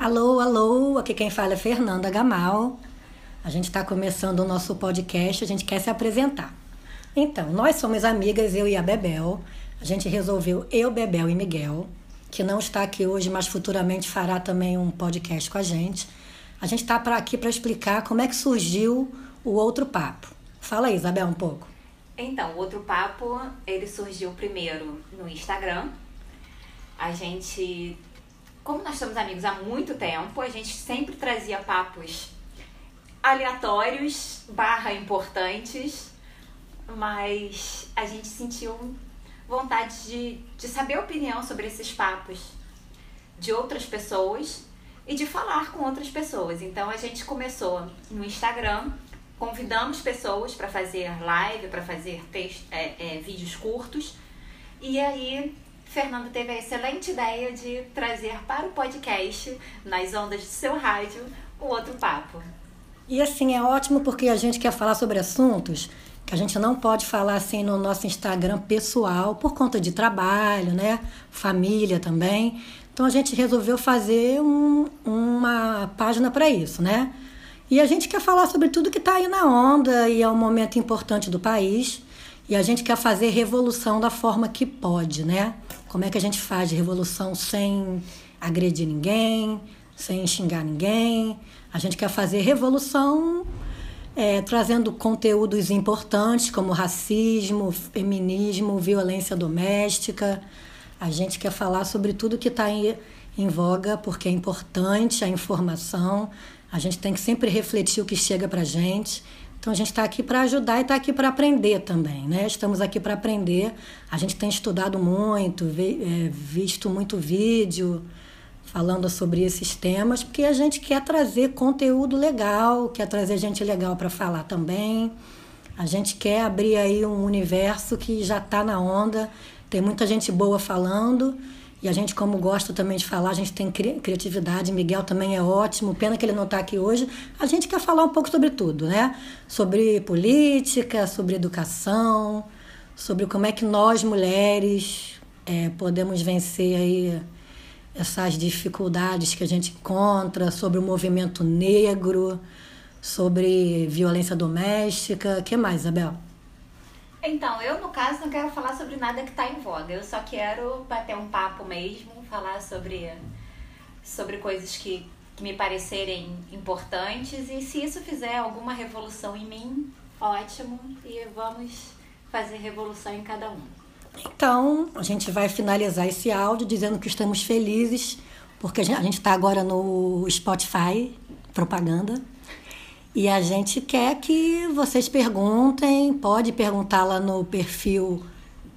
Alô, alô, aqui quem fala é Fernanda Gamal. A gente está começando o nosso podcast, a gente quer se apresentar. Então, nós somos amigas, eu e a Bebel. A gente resolveu, eu, Bebel e Miguel, que não está aqui hoje, mas futuramente fará também um podcast com a gente. A gente está aqui para explicar como é que surgiu o Outro Papo. Fala aí, Isabel, um pouco. Então, o Outro Papo, ele surgiu primeiro no Instagram. A gente como nós somos amigos há muito tempo, a gente sempre trazia papos aleatórios, barra importantes, mas a gente sentiu vontade de, de saber a opinião sobre esses papos de outras pessoas e de falar com outras pessoas. Então a gente começou no Instagram, convidamos pessoas para fazer live, para fazer é, é, vídeos curtos, e aí Fernando teve a excelente ideia de trazer para o podcast, nas ondas do seu rádio, o outro papo. E assim, é ótimo porque a gente quer falar sobre assuntos que a gente não pode falar assim no nosso Instagram pessoal por conta de trabalho, né? Família também. Então a gente resolveu fazer um, uma página para isso, né? E a gente quer falar sobre tudo que está aí na onda e é um momento importante do país. E a gente quer fazer revolução da forma que pode, né? Como é que a gente faz revolução sem agredir ninguém, sem xingar ninguém? A gente quer fazer revolução é, trazendo conteúdos importantes como racismo, feminismo, violência doméstica. A gente quer falar sobre tudo que está em, em voga, porque é importante a informação. A gente tem que sempre refletir o que chega para a gente então a gente está aqui para ajudar e está aqui para aprender também, né? Estamos aqui para aprender. A gente tem estudado muito, é, visto muito vídeo falando sobre esses temas, porque a gente quer trazer conteúdo legal, quer trazer gente legal para falar também. A gente quer abrir aí um universo que já está na onda. Tem muita gente boa falando e a gente, como gosta também de falar, a gente tem cri criatividade. Miguel também é ótimo. Pena que ele não está aqui hoje. A gente quer falar um pouco sobre tudo, né? Sobre política, sobre educação, sobre como é que nós, mulheres, é, podemos vencer aí essas dificuldades que a gente encontra, sobre o movimento negro, sobre violência doméstica. O que mais, Isabel? Então, eu no caso não quero falar sobre nada que está em voga. Eu só quero bater um papo mesmo, falar sobre, sobre coisas que, que me parecerem importantes. E se isso fizer alguma revolução em mim, ótimo. E vamos fazer revolução em cada um. Então, a gente vai finalizar esse áudio dizendo que estamos felizes, porque a gente está agora no Spotify, propaganda. E a gente quer que vocês perguntem, pode perguntar lá no perfil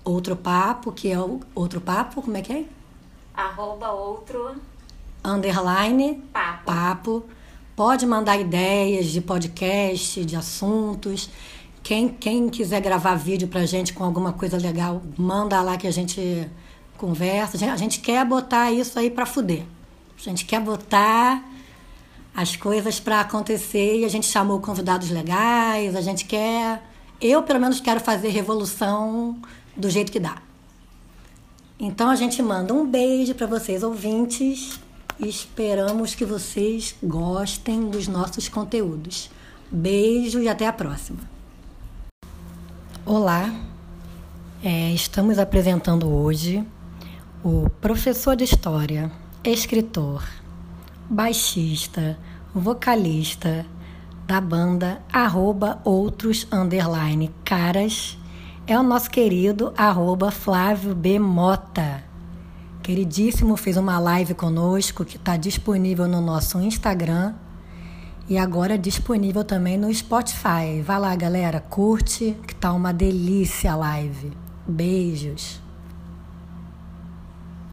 Outro Papo, que é o Outro Papo, como é que é? Arroba outro underline papo. papo. Pode mandar ideias de podcast, de assuntos. Quem, quem quiser gravar vídeo pra gente com alguma coisa legal, manda lá que a gente conversa. A gente, a gente quer botar isso aí pra fuder. A gente quer botar as coisas para acontecer e a gente chamou convidados legais, a gente quer. Eu, pelo menos, quero fazer revolução do jeito que dá. Então a gente manda um beijo para vocês, ouvintes, e esperamos que vocês gostem dos nossos conteúdos. Beijo e até a próxima. Olá, é, estamos apresentando hoje o professor de História, escritor, baixista, vocalista da banda arroba outros underline caras é o nosso querido arroba Flávio B. Mota. Queridíssimo, fez uma live conosco que está disponível no nosso Instagram e agora disponível também no Spotify. Vai lá, galera, curte, que tá uma delícia a live. Beijos.